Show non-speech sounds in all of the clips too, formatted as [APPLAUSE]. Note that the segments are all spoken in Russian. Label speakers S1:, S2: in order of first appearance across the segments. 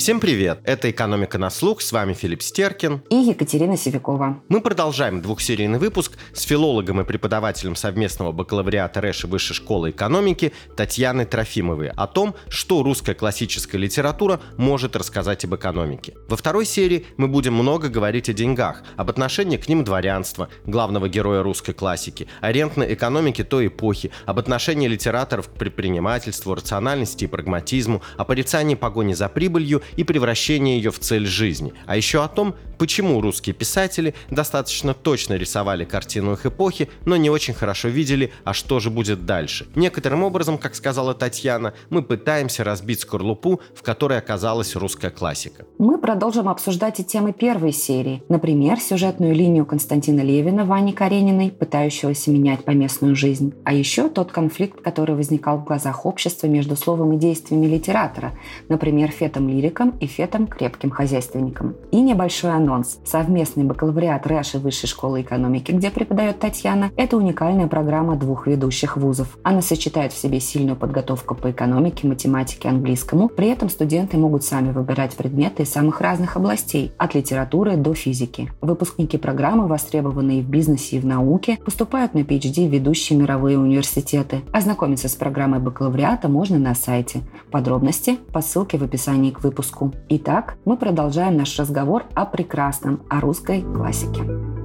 S1: Всем привет! Это «Экономика на слух», с вами Филипп Стеркин
S2: и Екатерина Севикова.
S1: Мы продолжаем двухсерийный выпуск с филологом и преподавателем совместного бакалавриата РЭШ и Высшей школы экономики Татьяной Трофимовой о том, что русская классическая литература может рассказать об экономике. Во второй серии мы будем много говорить о деньгах, об отношении к ним дворянства, главного героя русской классики, о рентной экономике той эпохи, об отношении литераторов к предпринимательству, рациональности и прагматизму, о порицании погони за прибылью и превращение ее в цель жизни, а еще о том, почему русские писатели достаточно точно рисовали картину их эпохи, но не очень хорошо видели, а что же будет дальше. Некоторым образом, как сказала Татьяна, мы пытаемся разбить скорлупу, в которой оказалась русская классика.
S2: Мы продолжим обсуждать и темы первой серии. Например, сюжетную линию Константина Левина, Вани Карениной, пытающегося менять поместную жизнь. А еще тот конфликт, который возникал в глазах общества между словом и действиями литератора, например, фетом лирика художником и фетом крепким хозяйственником. И небольшой анонс. Совместный бакалавриат РЭШ и Высшей школы экономики, где преподает Татьяна, это уникальная программа двух ведущих вузов. Она сочетает в себе сильную подготовку по экономике, математике, английскому. При этом студенты могут сами выбирать предметы из самых разных областей, от литературы до физики. Выпускники программы, востребованные в бизнесе и в науке, поступают на PhD в ведущие мировые университеты. Ознакомиться с программой бакалавриата можно на сайте. Подробности по ссылке в описании к выпуску выпуску. Итак, мы продолжаем наш разговор о прекрасном, о русской классике.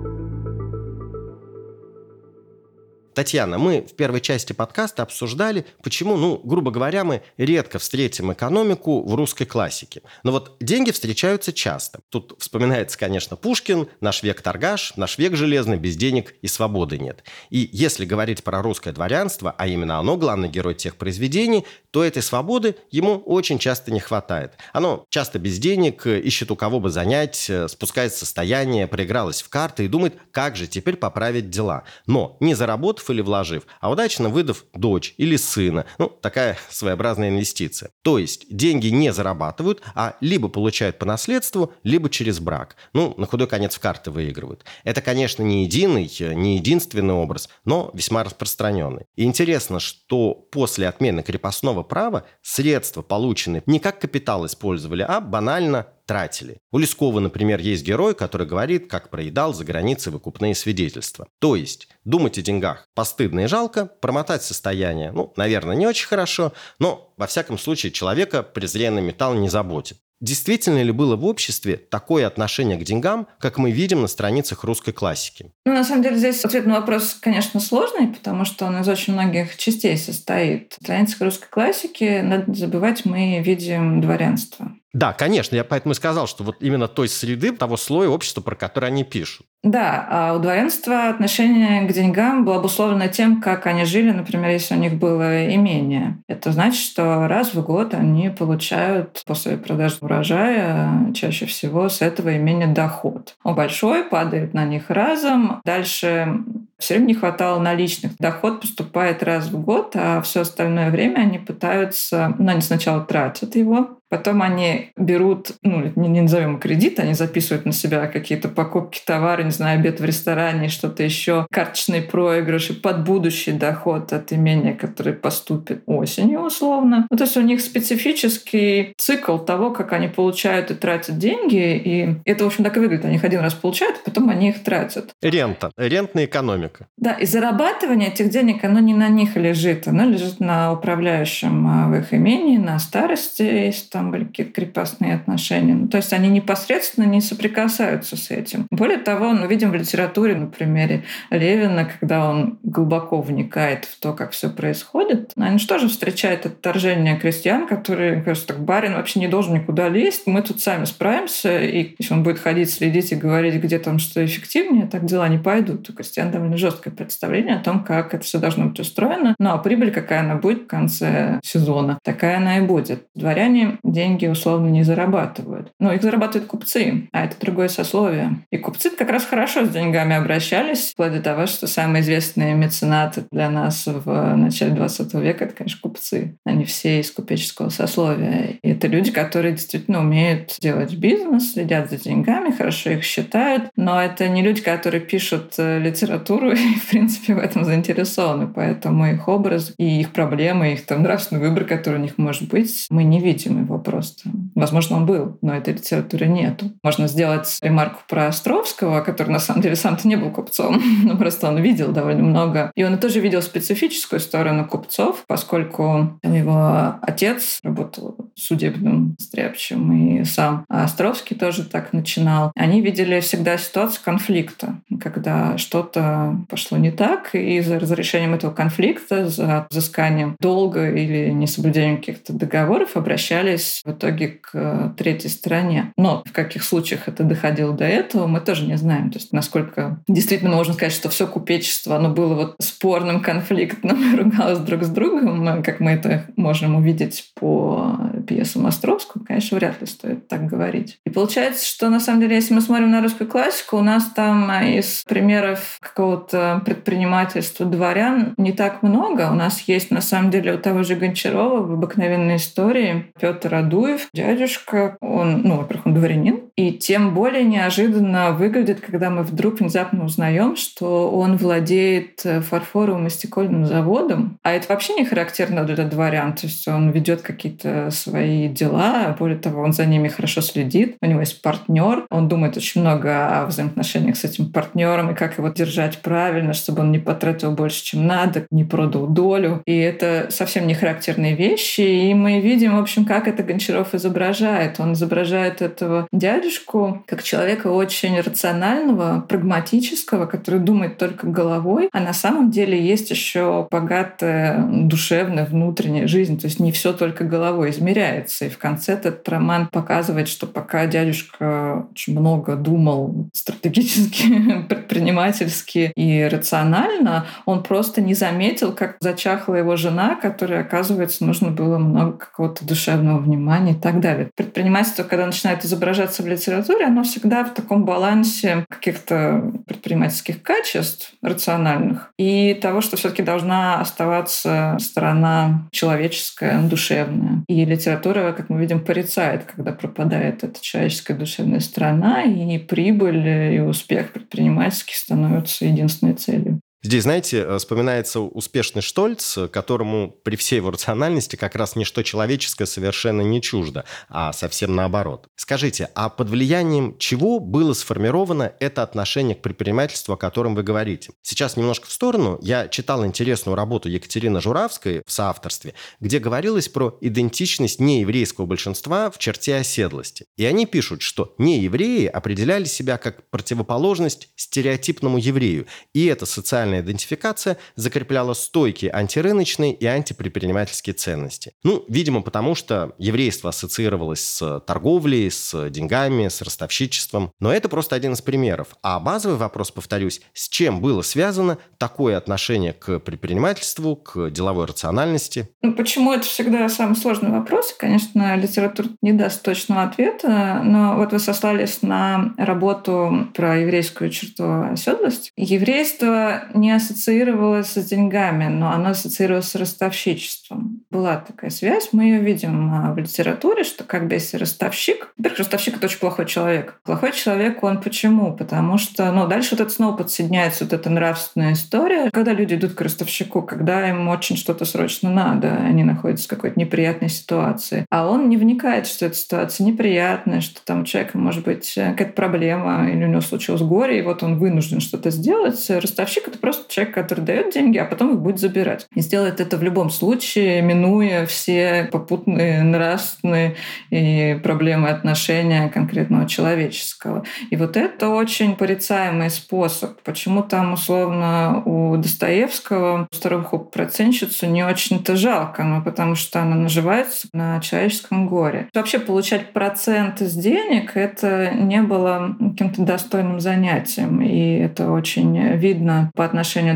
S1: Татьяна, мы в первой части подкаста обсуждали, почему, ну, грубо говоря, мы редко встретим экономику в русской классике. Но вот деньги встречаются часто. Тут вспоминается, конечно, Пушкин, наш век торгаш, наш век железный, без денег и свободы нет. И если говорить про русское дворянство, а именно оно главный герой тех произведений, то этой свободы ему очень часто не хватает. Оно часто без денег, ищет у кого бы занять, спускает состояние, проигралось в карты и думает, как же теперь поправить дела. Но не заработав или вложив, а удачно выдав дочь или сына. Ну, такая своеобразная инвестиция. То есть деньги не зарабатывают, а либо получают по наследству, либо через брак. Ну, на худой конец в карты выигрывают. Это, конечно, не единый, не единственный образ, но весьма распространенный. И интересно, что после отмены крепостного права средства, полученные не как капитал использовали, а банально тратили. У Лескова, например, есть герой, который говорит, как проедал за границей выкупные свидетельства. То есть думать о деньгах постыдно и жалко, промотать состояние, ну, наверное, не очень хорошо, но, во всяком случае, человека презренный металл не заботит. Действительно ли было в обществе такое отношение к деньгам, как мы видим на страницах русской классики?
S3: Ну, на самом деле, здесь ответ на вопрос, конечно, сложный, потому что он из очень многих частей состоит. На страницах русской классики, надо забывать, мы видим дворянство.
S1: Да, конечно, я поэтому и сказал, что вот именно той среды, того слоя общества, про который они пишут.
S3: Да, а у дворянства отношение к деньгам было обусловлено тем, как они жили, например, если у них было имение. Это значит, что раз в год они получают после продажи урожая чаще всего с этого имения доход. Он большой, падает на них разом. Дальше все время не хватало наличных. Доход поступает раз в год, а все остальное время они пытаются, ну, они сначала тратят его, Потом они берут, ну, не, не назовем кредит, они записывают на себя какие-то покупки товара, не знаю, обед в ресторане, что-то еще, карточные проигрыши под будущий доход от имения, который поступит осенью условно. Ну, то есть у них специфический цикл того, как они получают и тратят деньги, и это, в общем, так и выглядит. Они их один раз получают, а потом они их тратят.
S1: Рента, рентная экономика.
S3: Да, и зарабатывание этих денег, оно не на них лежит, оно лежит на управляющем а, в их имении, на старости, там были какие-то крепостные отношения. Ну, то есть они непосредственно не соприкасаются с этим. Более того, мы видим в литературе, на примере Левина, когда он глубоко вникает в то, как все происходит, они же тоже встречают отторжение крестьян, которые говорят, так барин вообще не должен никуда лезть, мы тут сами справимся, и если он будет ходить, следить и говорить, где там что эффективнее, так дела не пойдут. У крестьян довольно жесткое представление о том, как это все должно быть устроено. Ну а прибыль, какая она будет в конце сезона, такая она и будет. Дворяне деньги условно не зарабатывают. Ну, их зарабатывают купцы, а это другое сословие. И купцы как раз хорошо с деньгами обращались, вплоть до того, что самые известные меценаты для нас в начале 20 века — это, конечно, купцы. Они все из купеческого сословия. И это люди, которые действительно умеют делать бизнес, следят за деньгами, хорошо их считают, но это не люди, которые пишут э, литературу [LAUGHS] и, в принципе, в этом заинтересованы. Поэтому их образ и их проблемы, их там нравственный выбор, который у них может быть, мы не видим его просто. Возможно, он был, но этой литературы нету. Можно сделать ремарку про Островского, который на самом деле сам-то не был купцом, [LAUGHS] но просто он видел довольно много. И он тоже видел специфическую сторону купцов, поскольку его отец работал судебным стряпчем, и сам Островский тоже так начинал. Они видели всегда ситуацию конфликта, когда что-то пошло не так, и за разрешением этого конфликта, за взысканием долга или несоблюдением каких-то договоров обращались в итоге к третьей стороне. Но в каких случаях это доходило до этого, мы тоже не знаем. То есть насколько действительно можно сказать, что все купечество, оно было вот спорным, конфликтным, [LAUGHS] ругалось друг с другом, как мы это можем увидеть по пьесам Островского, конечно, вряд ли стоит так говорить. И получается, что на самом деле, если мы смотрим на русскую классику, у нас там из примеров какого-то предпринимательства дворян не так много. У нас есть, на самом деле, у того же Гончарова в «Обыкновенной истории» Петр Адуев, дядюшка, он, ну, во-первых, он дворянин, и тем более неожиданно выглядит, когда мы вдруг внезапно узнаем, что он владеет фарфоровым и стекольным заводом, а это вообще не характерно для дворян, то есть он ведет какие-то свои дела, более того, он за ними хорошо следит, у него есть партнер, он думает очень много о взаимоотношениях с этим партнером и как его держать правильно, чтобы он не потратил больше, чем надо, не продал долю. И это совсем не характерные вещи, и мы видим, в общем, как это Гончаров изображает. Он изображает этого дядюшку как человека очень рационального, прагматического, который думает только головой, а на самом деле есть еще богатая душевная внутренняя жизнь, то есть не все только головой измеряется. И в конце этот роман показывает, что пока дядюшка очень много думал стратегически, [LAUGHS] предпринимательски и рационально, он просто не заметил, как зачахла его жена, которой, оказывается, нужно было много какого-то душевного внимания и так далее. Предпринимательство, когда начинает изображаться в литературе, оно всегда в таком балансе каких-то предпринимательских качеств рациональных и того, что все-таки должна оставаться сторона человеческая, душевная. И литература, как мы видим, порицает, когда пропадает эта человеческая душевная сторона, и прибыль и успех предпринимательский становятся единственной целью.
S1: Здесь, знаете, э, вспоминается успешный Штольц, которому при всей его рациональности как раз ничто человеческое совершенно не чуждо, а совсем наоборот. Скажите, а под влиянием чего было сформировано это отношение к предпринимательству, о котором вы говорите? Сейчас немножко в сторону. Я читал интересную работу Екатерины Журавской в соавторстве, где говорилось про идентичность нееврейского большинства в черте оседлости. И они пишут, что неевреи определяли себя как противоположность стереотипному еврею, и это социальная идентификация закрепляла стойкие антирыночные и антипредпринимательские ценности. Ну, видимо, потому что еврейство ассоциировалось с торговлей, с деньгами, с ростовщичеством. Но это просто один из примеров. А базовый вопрос, повторюсь, с чем было связано такое отношение к предпринимательству, к деловой рациональности?
S3: Ну, почему это всегда самый сложный вопрос? Конечно, литература не даст точного ответа, но вот вы сослались на работу про еврейскую черту оседлость. Еврейство не ассоциировалось с деньгами, но оно ассоциировалось с ростовщичеством. Была такая связь, мы ее видим а, в литературе, что как бы если ростовщик... Во-первых, ростовщик — это очень плохой человек. Плохой человек он почему? Потому что ну, дальше вот это снова подсоединяется вот эта нравственная история. Когда люди идут к ростовщику, когда им очень что-то срочно надо, они находятся в какой-то неприятной ситуации, а он не вникает, что эта ситуация неприятная, что там у человека может быть какая-то проблема, или у него случилось горе, и вот он вынужден что-то сделать. Ростовщик — это просто человек, который дает деньги, а потом их будет забирать. И сделает это в любом случае, минуя все попутные нравственные и проблемы отношения конкретного человеческого. И вот это очень порицаемый способ. Почему там, условно, у Достоевского старуху процентщицу не очень-то жалко, ну, потому что она наживается на человеческом горе. Вообще получать процент из денег — это не было каким-то достойным занятием. И это очень видно по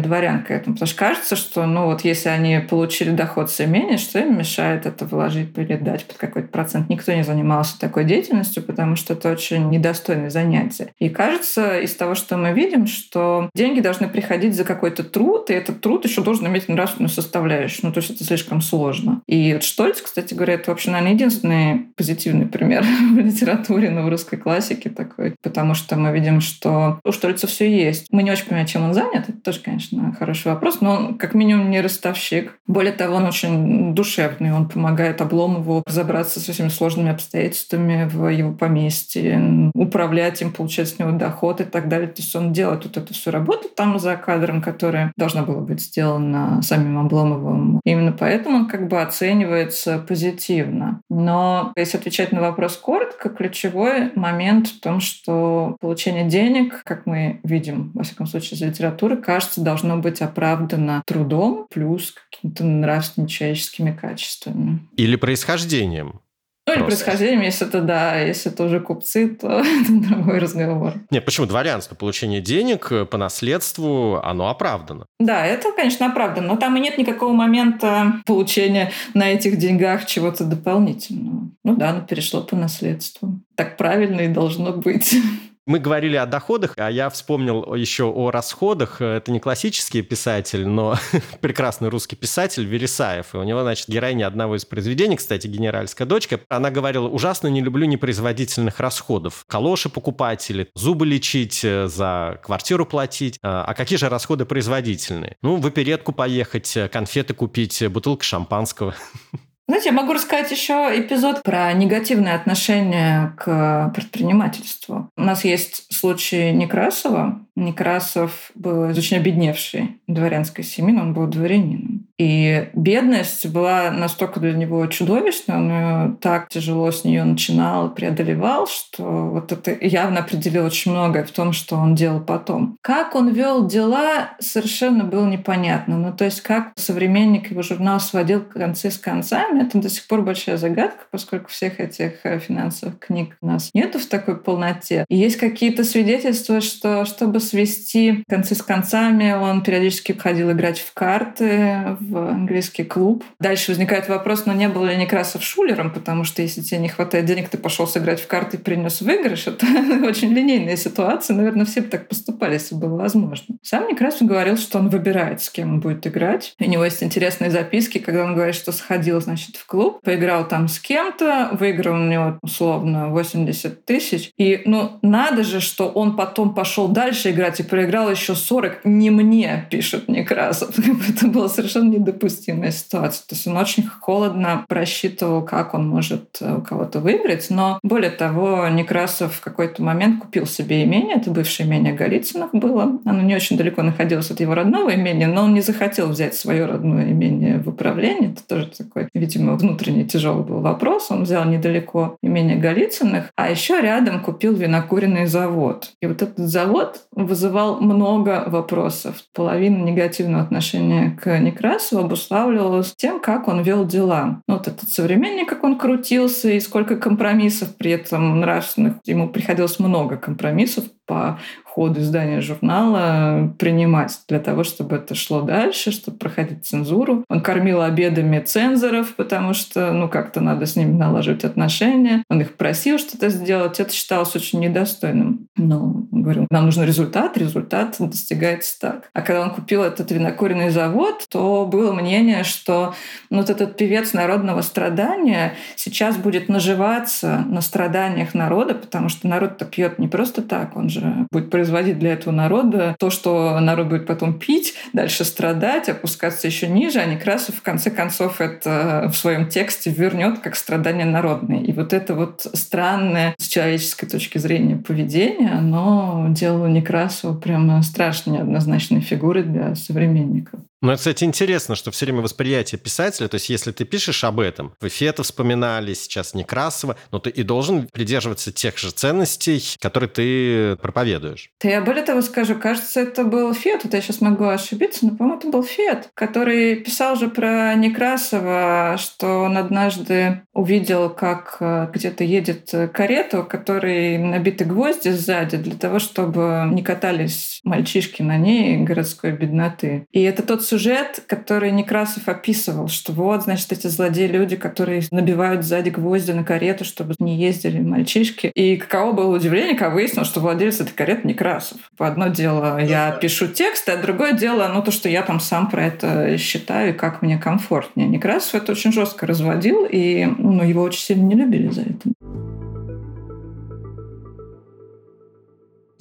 S3: дворян к этому. Потому что кажется, что ну вот если они получили доход с имения, что им мешает это вложить или дать под какой-то процент. Никто не занимался такой деятельностью, потому что это очень недостойное занятие. И кажется, из того, что мы видим, что деньги должны приходить за какой-то труд, и этот труд еще должен иметь нравственную составляющую. Ну, то есть это слишком сложно. И вот Штольц, кстати говоря, это вообще, наверное, единственный позитивный пример [LAUGHS] в литературе, но в русской классике такой. Потому что мы видим, что у Штольца все есть. Мы не очень понимаем, чем он занят. Это тоже, конечно, хороший вопрос. Но он, как минимум, не ростовщик. Более того, он очень душевный. Он помогает Обломову разобраться со всеми сложными обстоятельствами в его поместье, управлять им, получать с него доход и так далее. То есть он делает вот эту всю работу там за кадром, которая должна была быть сделана самим Обломовым. Именно поэтому он как бы оценивается позитивно. Но если отвечать на вопрос коротко, ключевой момент в том, что получение денег, как мы видим, во всяком случае, из литературы, кажется, должно быть оправдано трудом плюс какими-то нравственными человеческими качествами.
S1: Или происхождением.
S3: Ну, или происхождением, если это, да, если это уже купцы, то [LAUGHS] это другой разговор.
S1: Нет, почему? Дворянство, получение денег по наследству, оно оправдано.
S3: Да, это, конечно, оправдано, но там и нет никакого момента получения на этих деньгах чего-то дополнительного. Ну да, оно перешло по наследству. Так правильно и должно быть. [LAUGHS]
S1: Мы говорили о доходах, а я вспомнил еще о расходах. Это не классический писатель, но [LAUGHS] прекрасный русский писатель Вересаев. И у него, значит, героиня одного из произведений, кстати, «Генеральская дочка», она говорила, ужасно не люблю непроизводительных расходов. Калоши покупать или зубы лечить, э, за квартиру платить. А, а какие же расходы производительные? Ну, в оперетку поехать, э, конфеты купить, э, бутылка шампанского. [LAUGHS]
S3: Знаете, я могу рассказать еще эпизод про негативное отношение к предпринимательству. У нас есть случай Некрасова. Некрасов был из очень обедневшей дворянской семьи, но он был дворянином. И бедность была настолько для него чудовищной, он так тяжело с нее начинал, преодолевал, что вот это явно определило очень многое в том, что он делал потом. Как он вел дела, совершенно было непонятно. Ну, то есть как современник его журнал сводил концы с концами, это до сих пор большая загадка, поскольку всех этих э, финансовых книг у нас нету в такой полноте. И есть какие-то свидетельства, что чтобы свести концы с концами, он периодически ходил играть в карты, в английский клуб. Дальше возникает вопрос, но не было ли Некрасов шулером, потому что если тебе не хватает денег, ты пошел сыграть в карты и принес выигрыш. Это [LAUGHS] очень линейная ситуация. Наверное, все бы так поступали, если было возможно. Сам Некрасов говорил, что он выбирает, с кем он будет играть. У него есть интересные записки, когда он говорит, что сходил, значит, в клуб, поиграл там с кем-то, выиграл у него условно 80 тысяч. И, ну, надо же, что он потом пошел дальше играть и проиграл еще 40. Не мне, пишет Некрасов. [LAUGHS] Это было совершенно недопустимая ситуация. То есть он очень холодно просчитывал, как он может э, у кого-то выиграть. Но более того, Некрасов в какой-то момент купил себе имение. Это бывшее имение Голицынов было. Оно не очень далеко находилось от его родного имения, но он не захотел взять свое родное имение в управление. Это тоже такой, видимо, внутренний тяжелый был вопрос. Он взял недалеко имение Голицыных, а еще рядом купил винокуренный завод. И вот этот завод вызывал много вопросов. Половина негативного отношения к Некрасову Некрасов обуславливалось тем, как он вел дела. Ну, вот этот современник, как он крутился, и сколько компромиссов при этом нравственных. Ему приходилось много компромиссов по ходу издания журнала принимать для того, чтобы это шло дальше, чтобы проходить цензуру. Он кормил обедами цензоров, потому что, ну, как-то надо с ними налаживать отношения. Он их просил что-то сделать. Это считалось очень недостойным. Но, говорю, нам нужен результат, результат достигается так. А когда он купил этот винокуренный завод, то было мнение, что ну, вот этот певец народного страдания сейчас будет наживаться на страданиях народа, потому что народ-то пьет не просто так, он же будет производить для этого народа то, что народ будет потом пить, дальше страдать, опускаться еще ниже, а Некрасов в конце концов это в своем тексте вернет как страдание народное. И вот это вот странное с человеческой точки зрения поведение, оно делало Некрасова прямо страшно неоднозначной фигурой для современников.
S1: Ну, кстати, интересно, что все время восприятие писателя, то есть если ты пишешь об этом, вы Фета вспоминали, сейчас Некрасова, но ты и должен придерживаться тех же ценностей, которые ты проповедуешь.
S3: Да я более того скажу, кажется, это был Фет, вот я сейчас могу ошибиться, но, по-моему, это был Фет, который писал же про Некрасова, что он однажды увидел, как э, где-то едет карету, которой набиты гвозди сзади для того, чтобы не катались мальчишки на ней городской бедноты. И это тот сюжет, который Некрасов описывал, что вот, значит, эти злодеи-люди, которые набивают сзади гвозди на карету, чтобы не ездили мальчишки. И каково было удивление, когда выяснилось, что владелец этой кареты Некрасов. Одно дело, я пишу текст, а другое дело, ну, то, что я там сам про это считаю, и как мне комфортнее. Некрасов это очень жестко разводил, и ну, его очень сильно не любили за это.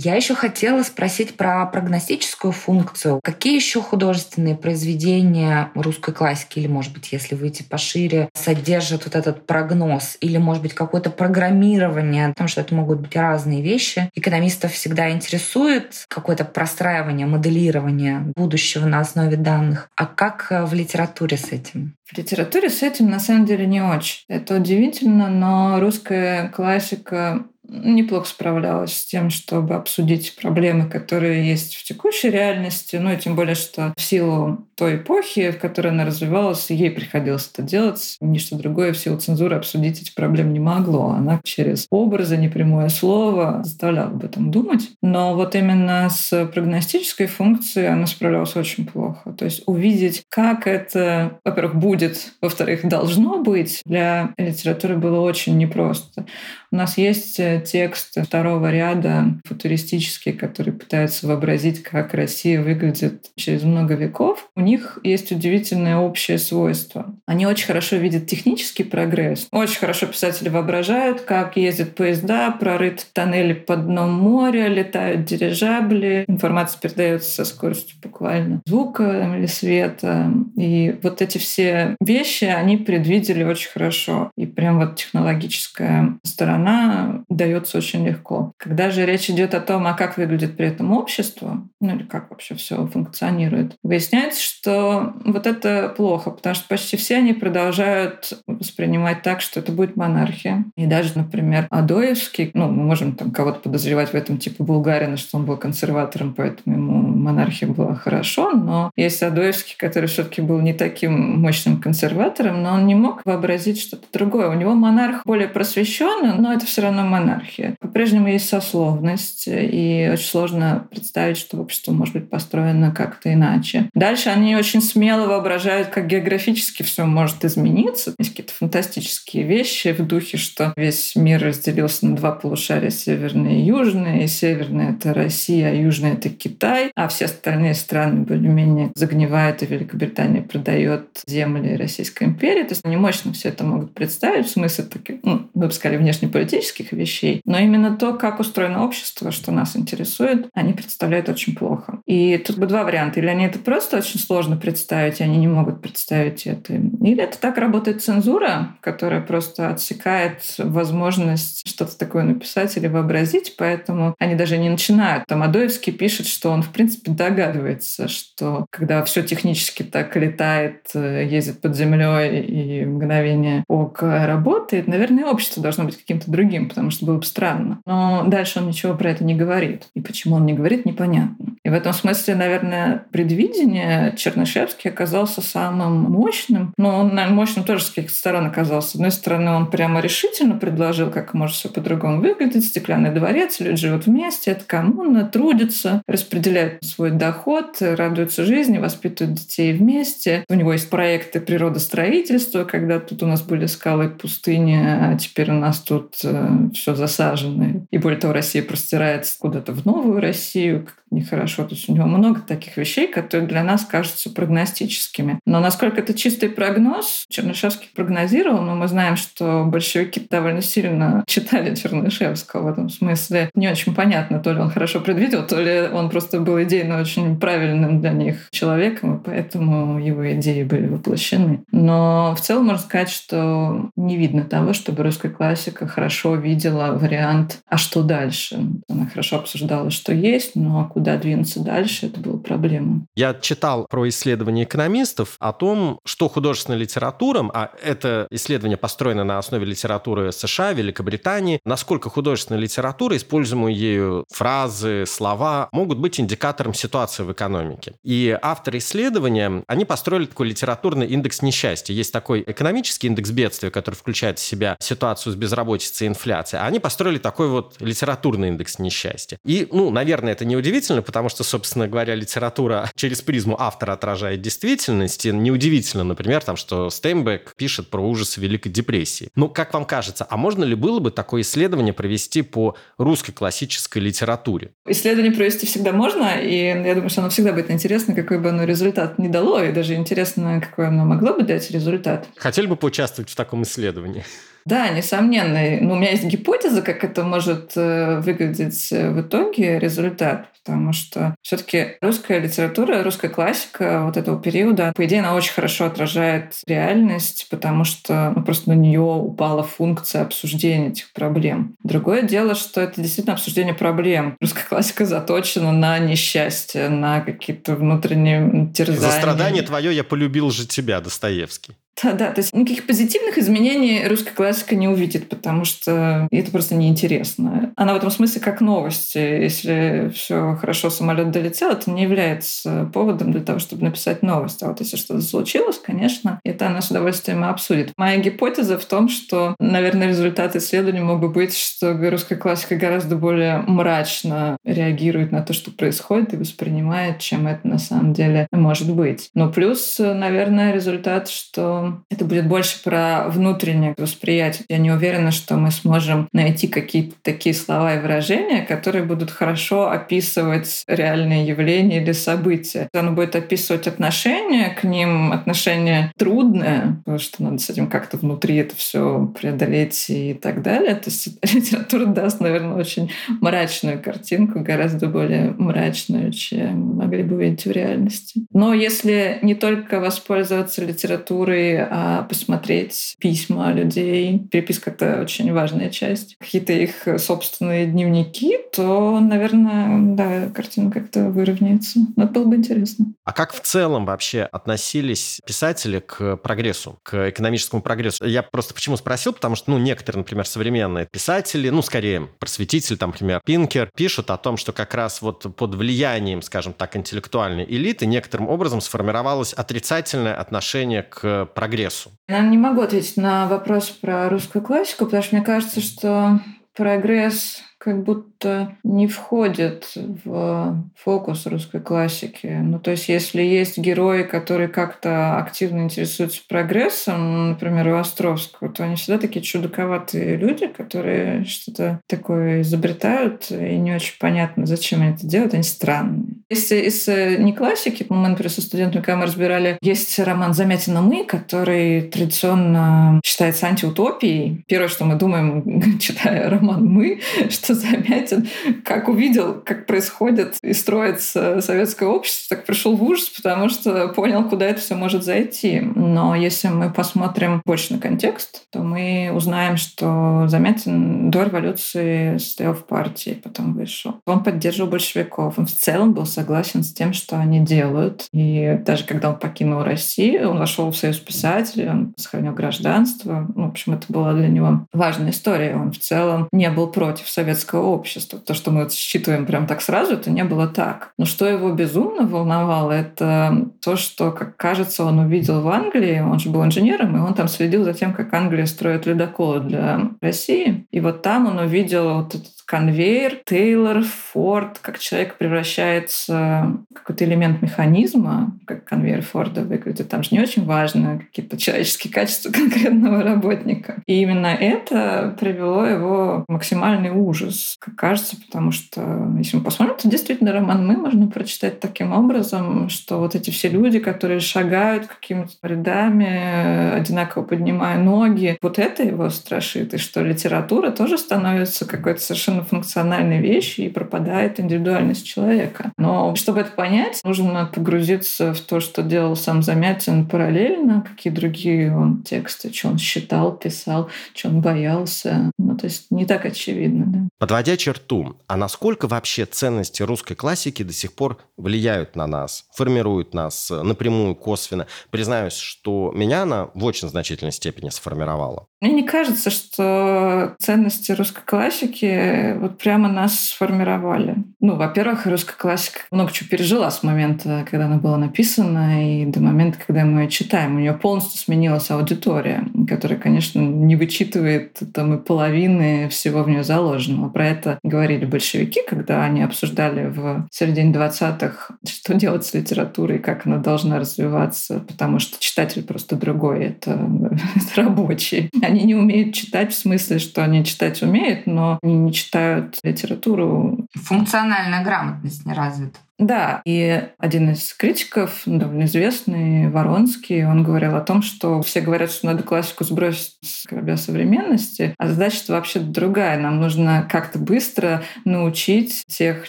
S2: Я еще хотела спросить про прогностическую функцию. Какие еще художественные произведения русской классики, или, может быть, если выйти пошире, содержат вот этот прогноз? Или, может быть, какое-то программирование? Потому что это могут быть разные вещи. Экономистов всегда интересует какое-то простраивание, моделирование будущего на основе данных. А как в литературе с этим?
S3: В литературе с этим на самом деле не очень. Это удивительно, но русская классика неплохо справлялась с тем, чтобы обсудить проблемы, которые есть в текущей реальности. Ну и тем более, что в силу той эпохи, в которой она развивалась, ей приходилось это делать. Ничто другое в силу цензуры обсудить эти проблемы не могло. Она через образы, непрямое слово заставляла об этом думать. Но вот именно с прогностической функцией она справлялась очень плохо. То есть увидеть, как это, во-первых, будет, во-вторых, должно быть, для литературы было очень непросто. У нас есть э, текст второго ряда футуристический, который пытается вообразить, как Россия выглядит через много веков. У них есть удивительное общее свойство. Они очень хорошо видят технический прогресс. Очень хорошо писатели воображают, как ездят поезда, прорыт тоннели под дном моря, летают дирижабли, информация передается со скоростью буквально звука или света. И вот эти все вещи они предвидели очень хорошо. И прям вот технологическая сторона она дается очень легко. Когда же речь идет о том, а как выглядит при этом общество, ну или как вообще все функционирует, выясняется, что вот это плохо, потому что почти все они продолжают воспринимать так, что это будет монархия. И даже, например, Адоевский, ну, мы можем там кого-то подозревать в этом, типа Булгарина, что он был консерватором, поэтому ему монархия была хорошо, но есть Адоевский, который все-таки был не таким мощным консерватором, но он не мог вообразить что-то другое. У него монарх более просвещенный, но это все равно монархия. По-прежнему есть сословность, и очень сложно представить, что общество может быть построено как-то иначе. Дальше они очень смело воображают, как географически все может измениться. Есть какие-то фантастические вещи в духе, что весь мир разделился на два полушария, северное и южное, и северное — это Россия, а южное — это Китай, а все остальные страны более-менее загнивают, и Великобритания продает земли Российской империи. То есть они мощно все это могут представить в смысле таких, ну, мы бы сказали, внешне политических вещей, но именно то, как устроено общество, что нас интересует, они представляют очень плохо. И тут бы два варианта. Или они это просто очень сложно представить, и они не могут представить это. Или это так работает цензура, которая просто отсекает возможность что-то такое написать или вообразить, поэтому они даже не начинают. Там Адоевский пишет, что он, в принципе, догадывается, что когда все технически так летает, э, ездит под землей и мгновение ока работает, наверное, общество должно быть каким-то другим, потому что было бы странно. Но дальше он ничего про это не говорит. И почему он не говорит, непонятно. И в этом смысле, наверное, предвидение Чернышевский оказался самым мощным. Но он, наверное, мощным тоже с каких-то сторон оказался. С одной стороны, он прямо решительно предложил, как может все по-другому выглядеть. Стеклянный дворец, люди живут вместе, это коммуна, трудятся, распределяют свой доход, радуются жизни, воспитывают детей вместе. У него есть проекты природостроительства, когда тут у нас были скалы и пустыни, а теперь у нас тут э, все засажено. И более того, Россия простирается куда-то в новую Россию, нехорошо. То есть у него много таких вещей, которые для нас кажутся прогностическими. Но насколько это чистый прогноз, Чернышевский прогнозировал, но мы знаем, что большевики довольно сильно [LAUGHS] читали Чернышевского в этом смысле. Не очень понятно, то ли он хорошо предвидел, то ли он просто был идейно очень правильным для них человеком, и поэтому его идеи были воплощены. Но в целом можно сказать, что не видно того, чтобы русская классика хорошо видела вариант «а что дальше?». Она хорошо обсуждала, что есть, но куда двинуться дальше, это была проблема.
S1: Я читал про исследования экономистов, о том, что художественная литература, а это исследование построено на основе литературы США, Великобритании, насколько художественная литература, используемые ею фразы, слова, могут быть индикатором ситуации в экономике. И авторы исследования, они построили такой литературный индекс несчастья. Есть такой экономический индекс бедствия, который включает в себя ситуацию с безработицей и инфляцией. А они построили такой вот литературный индекс несчастья. И, ну, наверное, это неудивительно, потому что, собственно говоря, литература через призму автора отражает действительность. И неудивительно, например, там, что Стейнбек пишет про ужасы Великой депрессии. Ну, как вам кажется, а можно ли было бы такое исследование провести по русской классической литературе?
S3: Исследование провести всегда можно, и я думаю, что оно всегда будет интересно, какой бы оно результат не дало, и даже интересно, какой оно могло бы дать результат.
S1: Хотели бы поучаствовать в таком исследовании?
S3: Да, несомненно. Ну, у меня есть гипотеза, как это может э, выглядеть э, в итоге результат, потому что все-таки русская литература, русская классика вот этого периода, по идее, она очень хорошо отражает реальность, потому что ну, просто на нее упала функция обсуждения этих проблем. Другое дело, что это действительно обсуждение проблем. Русская классика заточена на несчастье, на какие-то внутренние терзания.
S1: За страдание твое я полюбил же тебя, Достоевский.
S3: Да, [LAUGHS] да, то есть никаких позитивных изменений русская классика не увидит, потому что это просто неинтересно. Она в этом смысле как новость. Если все хорошо, самолет долетел, это не является поводом для того, чтобы написать новость. А вот если что-то случилось, конечно, это она с удовольствием обсудит. Моя гипотеза в том, что, наверное, результат исследования мог бы быть, что русская классика гораздо более мрачно реагирует на то, что происходит, и воспринимает, чем это на самом деле может быть. Но плюс, наверное, результат, что это будет больше про внутреннее восприятие. Я не уверена, что мы сможем найти какие-то такие слова и выражения, которые будут хорошо описывать реальные явления или события. Оно будет описывать отношения к ним, отношения трудные, потому что надо с этим как-то внутри это все преодолеть и так далее. То есть [LAUGHS] литература даст, наверное, очень мрачную картинку, гораздо более мрачную, чем могли бы увидеть в реальности. Но если не только воспользоваться литературой а посмотреть письма людей. Переписка — это очень важная часть. Какие-то их собственные дневники, то, наверное, да, картина как-то выровняется. Но это было бы интересно.
S1: А как в целом вообще относились писатели к прогрессу, к экономическому прогрессу? Я просто почему спросил, потому что, ну, некоторые, например, современные писатели, ну, скорее, просветители, там, например, Пинкер, пишут о том, что как раз вот под влиянием, скажем так, интеллектуальной элиты некоторым образом сформировалось отрицательное отношение к прогрессу?
S3: Я не могу ответить на вопрос про русскую классику, потому что мне кажется, что прогресс как будто не входит в фокус русской классики. Ну, то есть, если есть герои, которые как-то активно интересуются прогрессом, например, у Островского, то они всегда такие чудаковатые люди, которые что-то такое изобретают, и не очень понятно, зачем они это делают, они странные. Если из э, не классики, мы, например, со студентами, когда мы разбирали, есть роман «Замятина мы», который традиционно считается антиутопией. Первое, что мы думаем, [LAUGHS] читая роман «Мы», [LAUGHS] что [LAUGHS] заметен, как увидел, как происходит и строится советское общество, так пришел в ужас, потому что понял, куда это все может зайти. Но если мы посмотрим больше на контекст, то мы узнаем, что Замятин до революции стоял в партии, потом вышел. Он поддерживал большевиков. Он в целом был согласен с тем, что они делают. И даже когда он покинул Россию, он вошел в Союз писателей, он сохранил гражданство. Ну, в общем, это была для него важная история. Он в целом не был против советского советского общества. То, что мы вот считываем прям так сразу, это не было так. Но что его безумно волновало, это то, что, как кажется, он увидел в Англии, он же был инженером, и он там следил за тем, как Англия строит ледоколы для России. И вот там он увидел вот этот конвейер, Тейлор, Форд, как человек превращается в какой-то элемент механизма, как конвейер Форда выглядит. Там же не очень важно какие-то человеческие качества [LAUGHS] конкретного работника. И именно это привело его в максимальный ужас, как кажется, потому что, если мы посмотрим, то действительно роман «Мы» можно прочитать таким образом, что вот эти все люди, которые шагают какими-то рядами, одинаково поднимая ноги, вот это его страшит, и что литература тоже становится какой-то совершенно совершенно функциональные вещи и пропадает индивидуальность человека. Но чтобы это понять, нужно погрузиться в то, что делал сам Замятин параллельно, какие другие он тексты, что он считал, писал, что он боялся. Ну, то есть не так очевидно. Да?
S1: Подводя черту, а насколько вообще ценности русской классики до сих пор влияют на нас, формируют нас напрямую, косвенно? Признаюсь, что меня она в очень значительной степени сформировала.
S3: Мне не кажется, что ценности русской классики вот прямо нас сформировали. Ну, во-первых, русская классика много чего пережила с момента, когда она была написана, и до момента, когда мы ее читаем. У нее полностью сменилась аудитория, которая, конечно, не вычитывает там и половины всего в нее заложенного. Про это говорили большевики, когда они обсуждали в середине 20-х, что делать с литературой, как она должна развиваться, потому что читатель просто другой, это, [LAUGHS] рабочий они не умеют читать в смысле, что они читать умеют, но не читают литературу.
S2: Функциональная грамотность не развита.
S3: Да, и один из критиков, довольно известный, Воронский, он говорил о том, что все говорят, что надо классику сбросить с корабля современности, а задача-то вообще другая. Нам нужно как-то быстро научить тех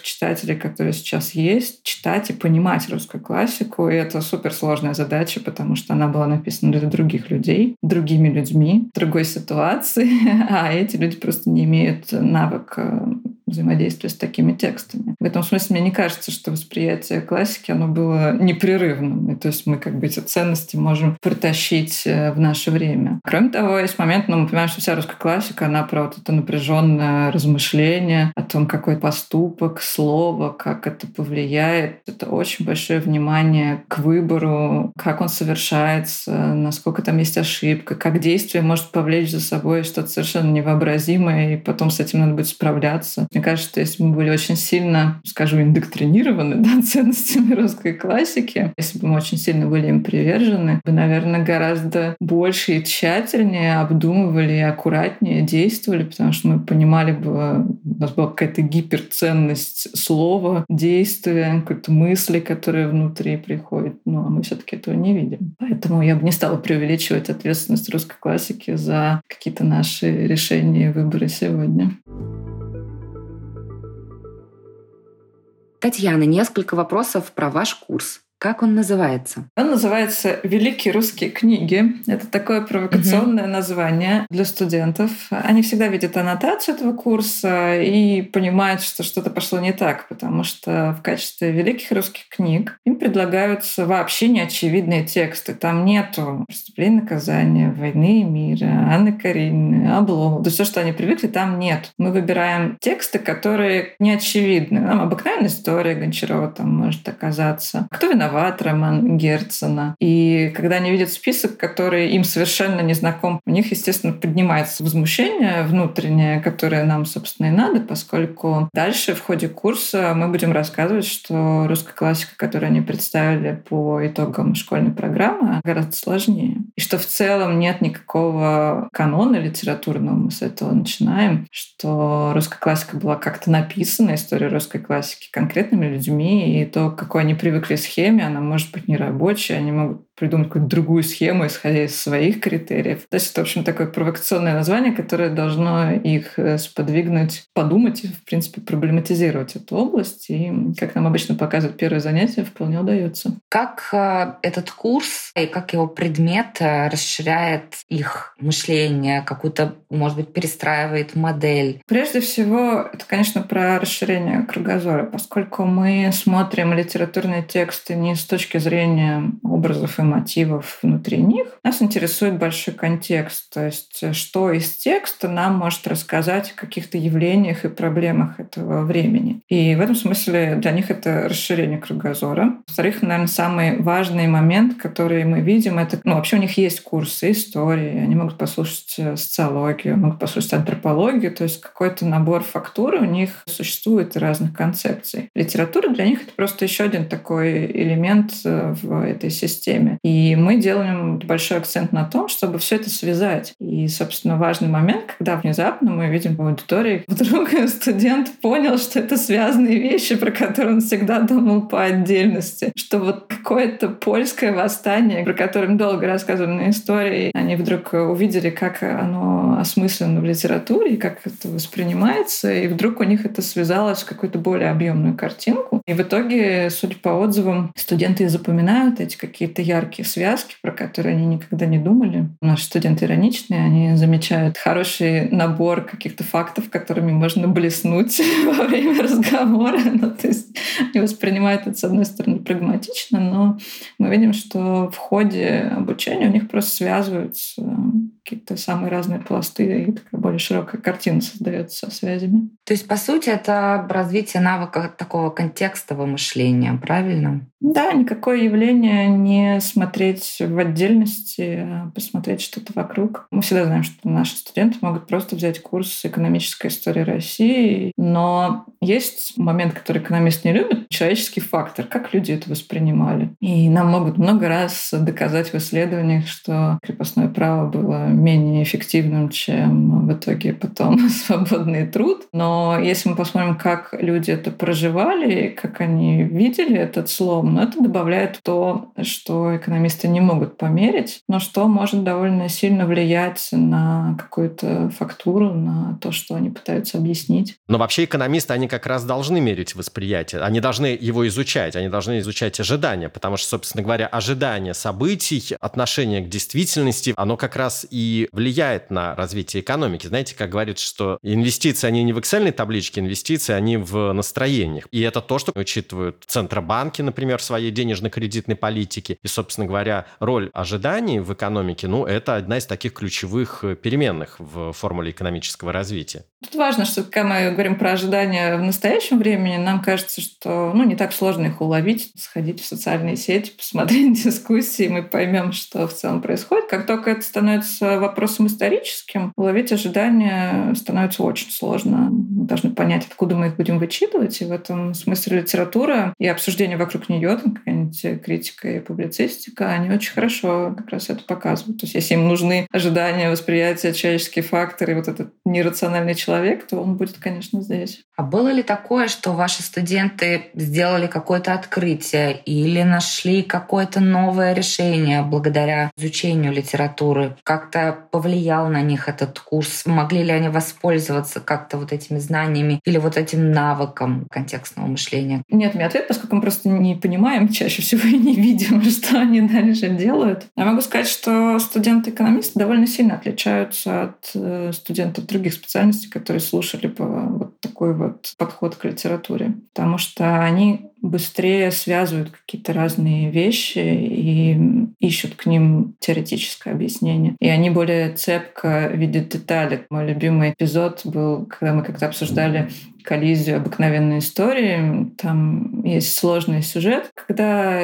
S3: читателей, которые сейчас есть, читать и понимать русскую классику. И это суперсложная задача, потому что она была написана для других людей, другими людьми, другой ситуации, [LAUGHS] а эти люди просто не имеют навыка взаимодействия с такими текстами. В этом смысле мне не кажется, что восприятие классики, оно было непрерывным. И то есть мы как бы эти ценности можем притащить э, в наше время. Кроме того, есть момент, ну, мы понимаем, что вся русская классика, она про вот это напряженное размышление о том, какой поступок, слово, как это повлияет. Это очень большое внимание к выбору, как он совершается, насколько там есть ошибка, как действие может повлечь за собой что-то совершенно невообразимое, и потом с этим надо будет справляться. Мне кажется, что если бы мы были очень сильно, скажу, индоктринированы [LAUGHS] да, ценностями русской классики, если бы мы очень сильно были им привержены, бы, наверное, гораздо больше и тщательнее обдумывали и аккуратнее действовали, потому что мы понимали бы, у нас была какая-то гиперценность слова, действия, какой-то мысли, которые внутри приходят. Ну, а мы все таки этого не видим. Поэтому я бы не стала преувеличивать ответственность русской классики за какие-то наши решения и выборы сегодня.
S2: Татьяна, несколько вопросов про ваш курс. Как он называется?
S3: Он называется «Великие русские книги». Это такое провокационное угу. название для студентов. Они всегда видят аннотацию этого курса и понимают, что что-то пошло не так, потому что в качестве великих русских книг им предлагаются вообще неочевидные тексты. Там нету преступления наказания, войны и мира, Анны Каренины, Обломова. То есть все, что они привыкли, там нет. Мы выбираем тексты, которые неочевидны. Нам обыкновенная история Гончарова там может оказаться. Кто виноват? Виноват Герцена. И когда они видят список, который им совершенно не знаком, у них, естественно, поднимается возмущение внутреннее, которое нам, собственно, и надо, поскольку дальше в ходе курса мы будем рассказывать, что русская классика, которую они представили по итогам школьной программы, гораздо сложнее. И что в целом нет никакого канона литературного, мы с этого начинаем, что русская классика была как-то написана, история русской классики конкретными людьми, и то, какой они привыкли схеме, схеме, она может быть нерабочей, они могут придумать какую-то другую схему, исходя из своих критериев. То есть это, в общем, такое провокационное название, которое должно их э, сподвигнуть подумать и, в принципе, проблематизировать эту область. И, как нам обычно показывают первое занятие, вполне удается.
S2: Как э, этот курс и как его предмет э, расширяет их мышление, какую-то, может быть, перестраивает модель?
S3: Прежде всего, это, конечно, про расширение кругозора, поскольку мы смотрим литературные тексты не с точки зрения образов и мотивов внутри них. Нас интересует большой контекст, то есть что из текста нам может рассказать о каких-то явлениях и проблемах этого времени. И в этом смысле для них это расширение кругозора. Во-вторых, наверное, самый важный момент, который мы видим, это, ну, вообще у них есть курсы истории, они могут послушать э, социологию, могут послушать антропологию, то есть какой-то набор фактуры у них существует разных концепций. Литература для них это просто еще один такой элемент э, в этой системе. И мы делаем большой акцент на том, чтобы все это связать. И, собственно, важный момент, когда внезапно мы видим в аудитории, [LAUGHS] вдруг студент понял, что это связанные вещи, про которые он всегда думал по отдельности. Что вот какое-то польское восстание, про которое долго рассказывали истории, они вдруг увидели, как оно осмысленно в литературе, как это воспринимается, и вдруг у них это связалось в какую-то более объемную картинку. И в итоге, судя по отзывам, студенты запоминают эти какие-то яркие яркие связки, про которые они никогда не думали. Наши студенты ироничные, они замечают хороший набор каких-то фактов, которыми можно блеснуть [LAUGHS] во время разговора. Ну, то есть они воспринимают это, с одной стороны, прагматично, но мы видим, что в ходе обучения у них просто связываются какие-то самые разные пласты, и такая более широкая картина создается со связями.
S2: То есть, по сути, это развитие навыка такого контекстового мышления, правильно?
S3: Да, никакое явление не смотреть в отдельности, посмотреть что-то вокруг. Мы всегда знаем, что наши студенты могут просто взять курс «Экономическая история России», но есть момент, который экономист не любит, человеческий фактор, как люди это воспринимали. И нам могут много раз доказать в исследованиях, что крепостное право было менее эффективным, чем в итоге потом [LAUGHS] свободный труд. Но если мы посмотрим, как люди это проживали, как они видели этот слом, ну, это добавляет то, что экономисты не могут померить, но что может довольно сильно влиять на какую-то фактуру, на то, что они пытаются объяснить.
S1: Но вообще экономисты, они как раз должны мерить восприятие. Они должны его изучать, они должны изучать ожидания, потому что, собственно говоря, ожидание событий, отношение к действительности, оно как раз и влияет на развитие экономики. Знаете, как говорят, что инвестиции, они не в Excel табличке, инвестиции, они в настроениях. И это то, что учитывают Центробанки, например, в своей денежно-кредитной политике. И, собственно говоря, роль ожиданий в экономике, ну, это одна из таких ключевых переменных в формуле экономического развития.
S3: Тут важно, что когда мы говорим про ожидания в настоящем времени, нам кажется, что ну, не так сложно их уловить, сходить в социальные сети, посмотреть [LAUGHS] дискуссии, мы поймем, что в целом происходит. Как только это становится вопросом историческим, уловить ожидания становится очень сложно. Мы должны понять, откуда мы их будем вычитывать, и в этом смысле литература и обсуждение вокруг нее, какая-нибудь критика и публицистика, они очень хорошо как раз это показывают. То есть если им нужны ожидания, восприятия, человеческие факторы, вот этот нерациональный человек, то он будет, конечно, здесь.
S2: А было ли такое, что ваши студенты сделали какое-то открытие или нашли какое-то новое решение благодаря изучению литературы? Как-то повлиял на них этот курс? Могли ли они воспользоваться как-то вот этими знаниями или вот этим навыком контекстного мышления?
S3: Нет, мне ответ, поскольку мы просто не понимаем чаще всего и не видим, [LAUGHS] что они дальше делают. Я могу сказать, что студенты-экономисты довольно сильно отличаются от э, студентов других специальностей, которые слушали бы вот такой вот подход к литературе. Потому что они быстрее связывают какие-то разные вещи и ищут к ним теоретическое объяснение. И они более цепко видят детали. Мой любимый эпизод был, когда мы как-то обсуждали коллизию обыкновенной истории. Там есть сложный сюжет, когда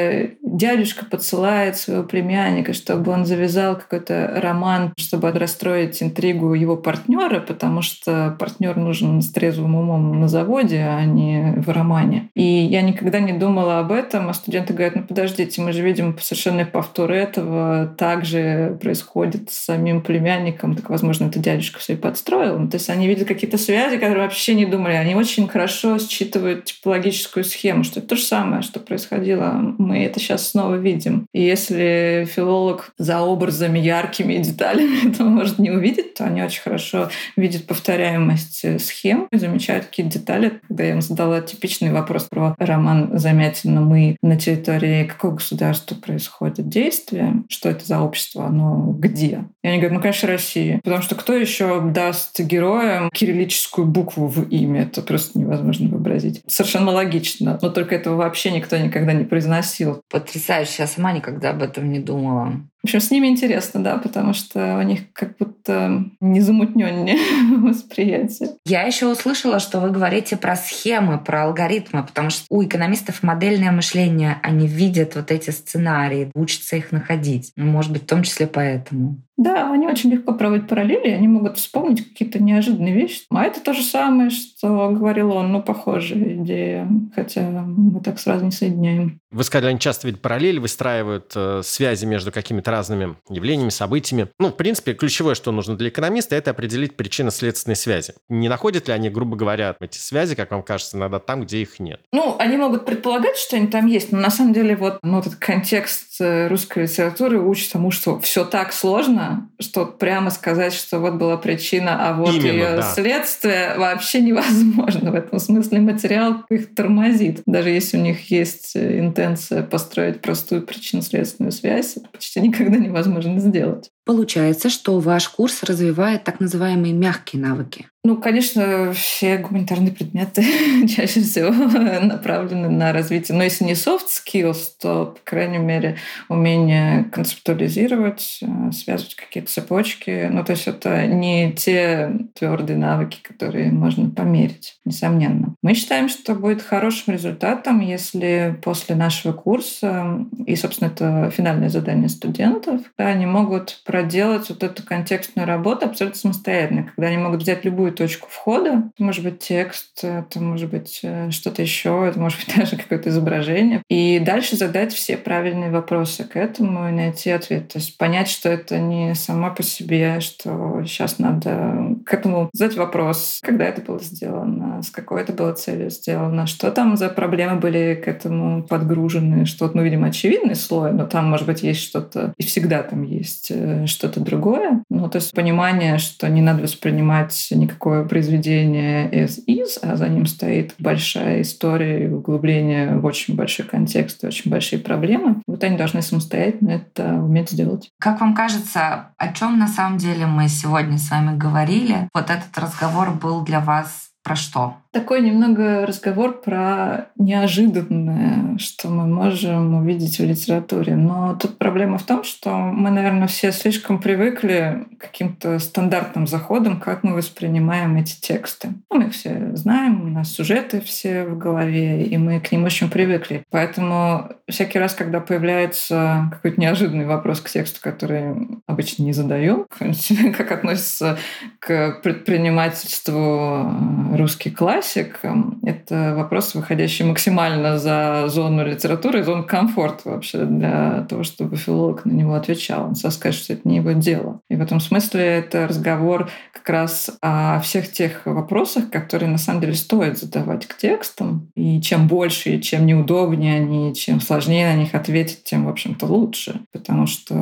S3: дядюшка подсылает своего племянника, чтобы он завязал какой-то роман, чтобы расстроить интригу его партнера, потому что партнер нужен с трезвым умом на заводе, а не в романе. И я никогда не думала об этом, а студенты говорят, ну подождите, мы же видим совершенно повтор этого, также происходит с самим племянником, так, возможно, это дядюшка все и подстроил. То есть они видят какие-то связи, которые вообще не думали, они очень хорошо считывают типологическую схему, что это то же самое, что происходило. Мы это сейчас снова видим. И если филолог за образами яркими и [LAUGHS] деталями это может не увидеть, то они очень хорошо видят повторяемость схем и замечают какие-то детали. Когда я им задала типичный вопрос про роман Замятина «Мы на территории какого государства происходит действие? Что это за общество? Оно где?» И они говорят, ну, конечно, Россия. Потому что кто еще даст героям кириллическую букву в имя? Это просто невозможно вообразить. Совершенно логично. Но только этого вообще никто никогда не произносил.
S2: Потрясающе. Я сама никогда об этом не думала.
S3: В общем, с ними интересно, да, потому что у них как будто незамутненнее [LAUGHS] восприятие.
S2: Я еще услышала, что вы говорите про схемы, про алгоритмы, потому что у экономистов модельное мышление, они видят вот эти сценарии, учатся их находить. Ну, может быть, в том числе поэтому.
S3: Да, они очень легко проводят параллели, они могут вспомнить какие-то неожиданные вещи. А это то же самое, что говорил он, ну, похожая идея, хотя мы так сразу не соединяем.
S1: Вы сказали, они часто ведь параллели выстраивают э, связи между какими-то разными явлениями, событиями. Ну, в принципе, ключевое, что нужно для экономиста, это определить причинно-следственные связи. Не находят ли они, грубо говоря, эти связи, как вам кажется, иногда там, где их нет?
S3: Ну, они могут предполагать, что они там есть, но на самом деле вот ну, этот контекст э, русской литературы учит тому, что все так сложно, что прямо сказать, что вот была причина, а вот Именно, ее да. следствие, вообще невозможно. В этом смысле материал их тормозит. Даже если у них есть э, интенция построить простую причинно-следственную связь, это почти никогда невозможно сделать.
S2: Получается, что ваш курс развивает так называемые мягкие навыки.
S3: Ну, конечно, все гуманитарные предметы [LAUGHS] чаще всего направлены на развитие. Но если не soft skills, то, по крайней мере, умение концептуализировать, э, связывать какие-то цепочки. Ну, то есть это не те твердые навыки, которые можно померить, несомненно. Мы считаем, что будет хорошим результатом, если после нашего курса, и, собственно, это финальное задание студентов, да, они могут проделать вот эту контекстную работу абсолютно самостоятельно, когда они могут взять любую точку входа, это может быть текст, это может быть э, что-то еще, это может быть [LAUGHS] даже какое-то изображение, и дальше задать все правильные вопросы к этому и найти ответ. То есть понять, что это не само по себе, что сейчас надо к этому задать вопрос, когда это было сделано, с какой это было целью сделано, что там за проблемы были к этому подгружены, что, ну, видимо, очевидный слой, но там, может быть, есть что-то, и всегда там есть что-то другое. Ну, то есть понимание, что не надо воспринимать никакое произведение as is, а за ним стоит большая история и углубление в очень большой контекст и очень большие проблемы. Вот они должны самостоятельно это уметь сделать.
S2: Как вам кажется, о чем на самом деле мы сегодня с вами говорили? Вот этот разговор был для вас про что?
S3: такой немного разговор про неожиданное, что мы можем увидеть в литературе. Но тут проблема в том, что мы, наверное, все слишком привыкли к каким-то стандартным заходам, как мы воспринимаем эти тексты. Ну, мы их все знаем, у нас сюжеты все в голове, и мы к ним очень привыкли. Поэтому всякий раз, когда появляется какой-то неожиданный вопрос к тексту, который обычно не задаем, [LAUGHS] как относится к предпринимательству русский класс, классик — это вопрос, выходящий максимально за зону литературы, зону комфорта вообще для того, чтобы филолог на него отвечал. Он сказать, что это не его дело. И в этом смысле это разговор как раз о всех тех вопросах, которые на самом деле стоит задавать к текстам. И чем больше, и чем неудобнее они, чем сложнее на них ответить, тем, в общем-то, лучше. Потому что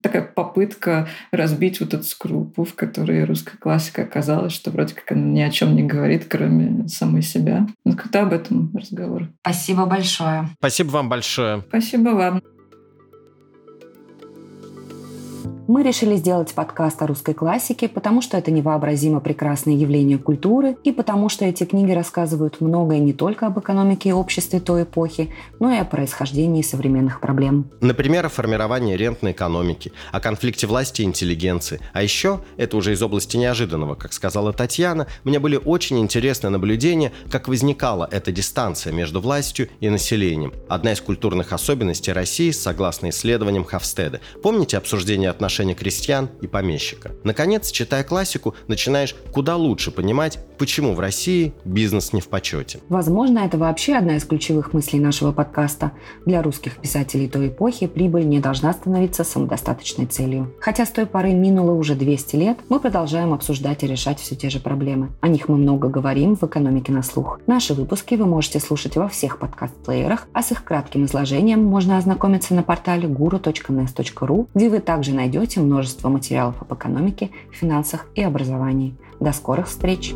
S3: такая попытка разбить вот эту скрупу, в которой русская классика оказалась, что вроде как она ни о чем не говорит, кроме самой себя. Ну, когда об этом разговор.
S2: Спасибо большое.
S1: Спасибо вам большое.
S3: Спасибо вам.
S2: Мы решили сделать подкаст о русской классике, потому что это невообразимо прекрасное явление культуры и потому что эти книги рассказывают многое не только об экономике и обществе той эпохи, но и о происхождении современных проблем.
S1: Например, о формировании рентной экономики, о конфликте власти и интеллигенции. А еще, это уже из области неожиданного, как сказала Татьяна, мне были очень интересны наблюдения, как возникала эта дистанция между властью и населением. Одна из культурных особенностей России, согласно исследованиям Хавстеда. Помните обсуждение отношений отношения крестьян и помещика. Наконец, читая классику, начинаешь куда лучше понимать, почему в России бизнес не в почете.
S2: Возможно, это вообще одна из ключевых мыслей нашего подкаста. Для русских писателей той эпохи прибыль не должна становиться самодостаточной целью. Хотя с той поры минуло уже 200 лет, мы продолжаем обсуждать и решать все те же проблемы. О них мы много говорим в «Экономике на слух». Наши выпуски вы можете слушать во всех подкаст-плеерах, а с их кратким изложением можно ознакомиться на портале guru.nes.ru, где вы также найдете найдете множество материалов об экономике, финансах и образовании. До скорых встреч!